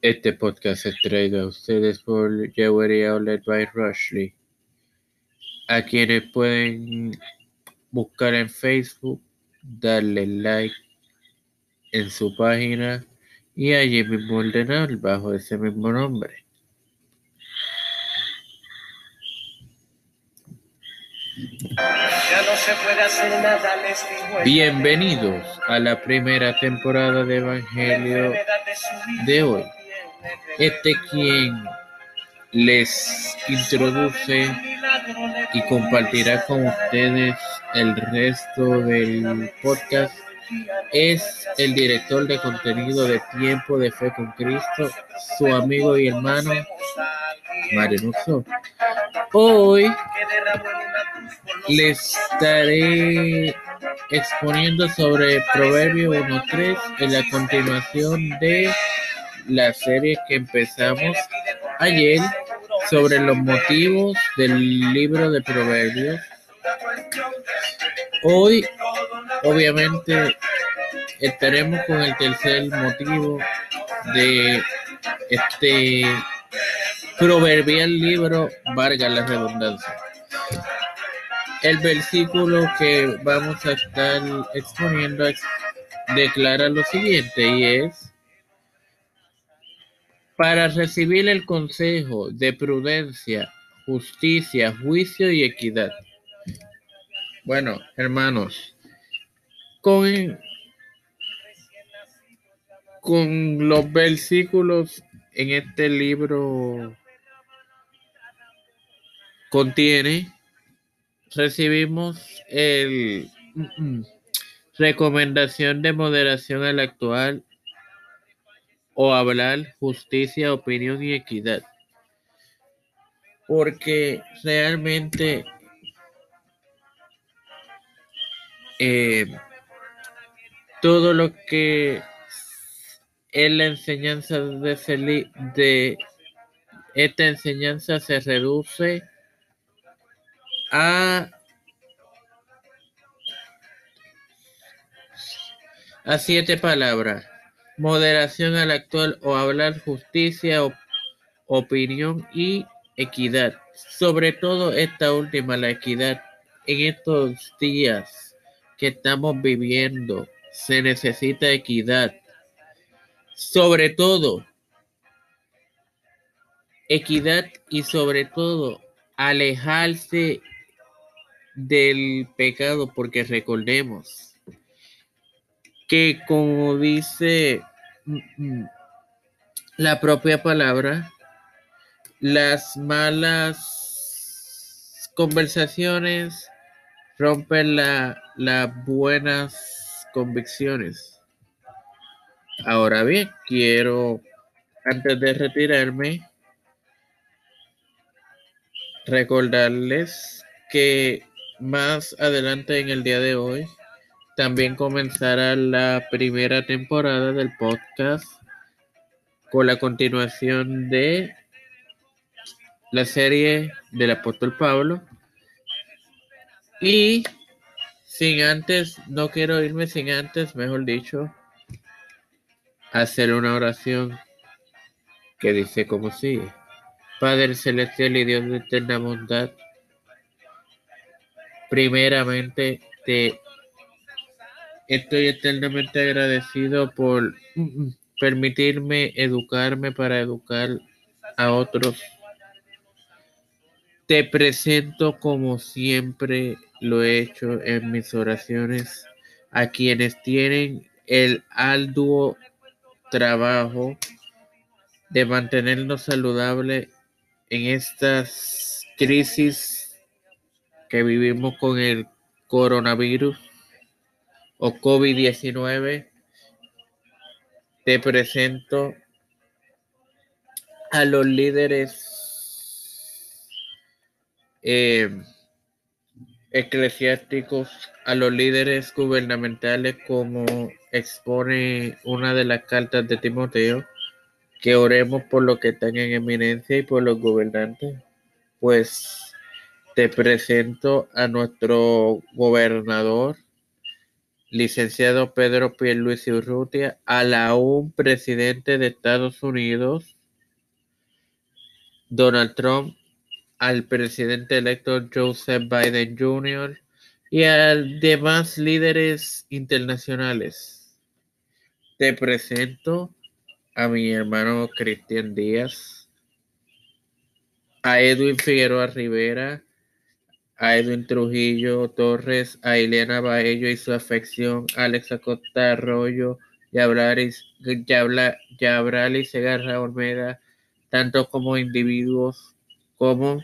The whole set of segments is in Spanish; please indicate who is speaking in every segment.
Speaker 1: Este podcast es traído a ustedes por Jewelry Outlet by Rushley, a quienes pueden buscar en Facebook, darle like en su página y allí mismo ordenar bajo ese mismo nombre.
Speaker 2: Ya no se puede hacer nada, les digo.
Speaker 1: Bienvenidos a la primera temporada de Evangelio de hoy. Este quien les introduce y compartirá con ustedes el resto del podcast es el director de contenido de Tiempo de Fe con Cristo, su amigo y hermano Mario. Hoy les estaré exponiendo sobre Proverbio 1.3 en la continuación de la serie que empezamos ayer sobre los motivos del libro de Proverbios. Hoy, obviamente, estaremos con el tercer motivo de este proverbial libro, Vargas la redundancia. El versículo que vamos a estar exponiendo declara lo siguiente y es, para recibir el consejo de prudencia, justicia, juicio y equidad. Bueno, hermanos, con, con los versículos en este libro contiene, recibimos el recomendación de moderación al actual o hablar justicia, opinión y equidad. Porque realmente eh, todo lo que es la enseñanza de, de esta enseñanza se reduce a a siete palabras. Moderación al actual o hablar justicia, opinión y equidad. Sobre todo esta última, la equidad. En estos días que estamos viviendo, se necesita equidad. Sobre todo, equidad y sobre todo, alejarse del pecado, porque recordemos que como dice mm, mm, la propia palabra, las malas conversaciones rompen las buenas convicciones. Ahora bien, quiero, antes de retirarme, recordarles que más adelante en el día de hoy también comenzará la primera temporada del podcast con la continuación de la serie del apóstol Pablo. Y sin antes, no quiero irme sin antes, mejor dicho, hacer una oración que dice como sigue. Padre celestial y Dios de eterna bondad, primeramente te estoy eternamente agradecido por permitirme educarme para educar a otros. Te presento como siempre lo he hecho en mis oraciones a quienes tienen el arduo trabajo de mantenernos saludables en estas crisis que vivimos con el coronavirus o COVID-19, te presento a los líderes eh, eclesiásticos, a los líderes gubernamentales, como expone una de las cartas de Timoteo, que oremos por lo que están en eminencia y por los gobernantes. Pues te presento a nuestro gobernador licenciado Pedro Pierluisi Urrutia, al aún presidente de Estados Unidos, Donald Trump, al presidente electo Joseph Biden Jr. y a demás líderes internacionales. Te presento a mi hermano Cristian Díaz, a Edwin Figueroa Rivera, a Edwin Trujillo Torres, a Elena Baello y su afección, a Alex Acosta Arroyo, Yabralis, Yabrali Segarra Olmeda, tanto como individuos como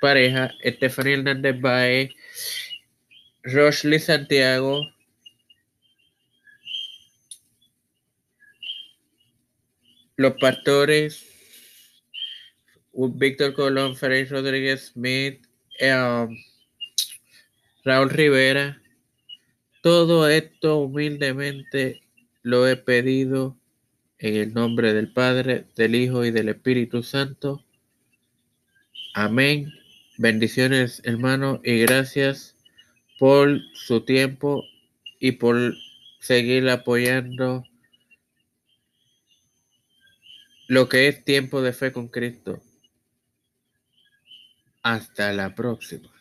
Speaker 1: pareja, Estefanía Hernández Baez, Rosely Santiago, los pastores, Víctor Colón, Ferey Rodríguez Smith, um, Raúl Rivera, todo esto humildemente lo he pedido en el nombre del Padre, del Hijo y del Espíritu Santo. Amén. Bendiciones, hermano, y gracias por su tiempo y por seguir apoyando lo que es tiempo de fe con Cristo. Hasta la próxima.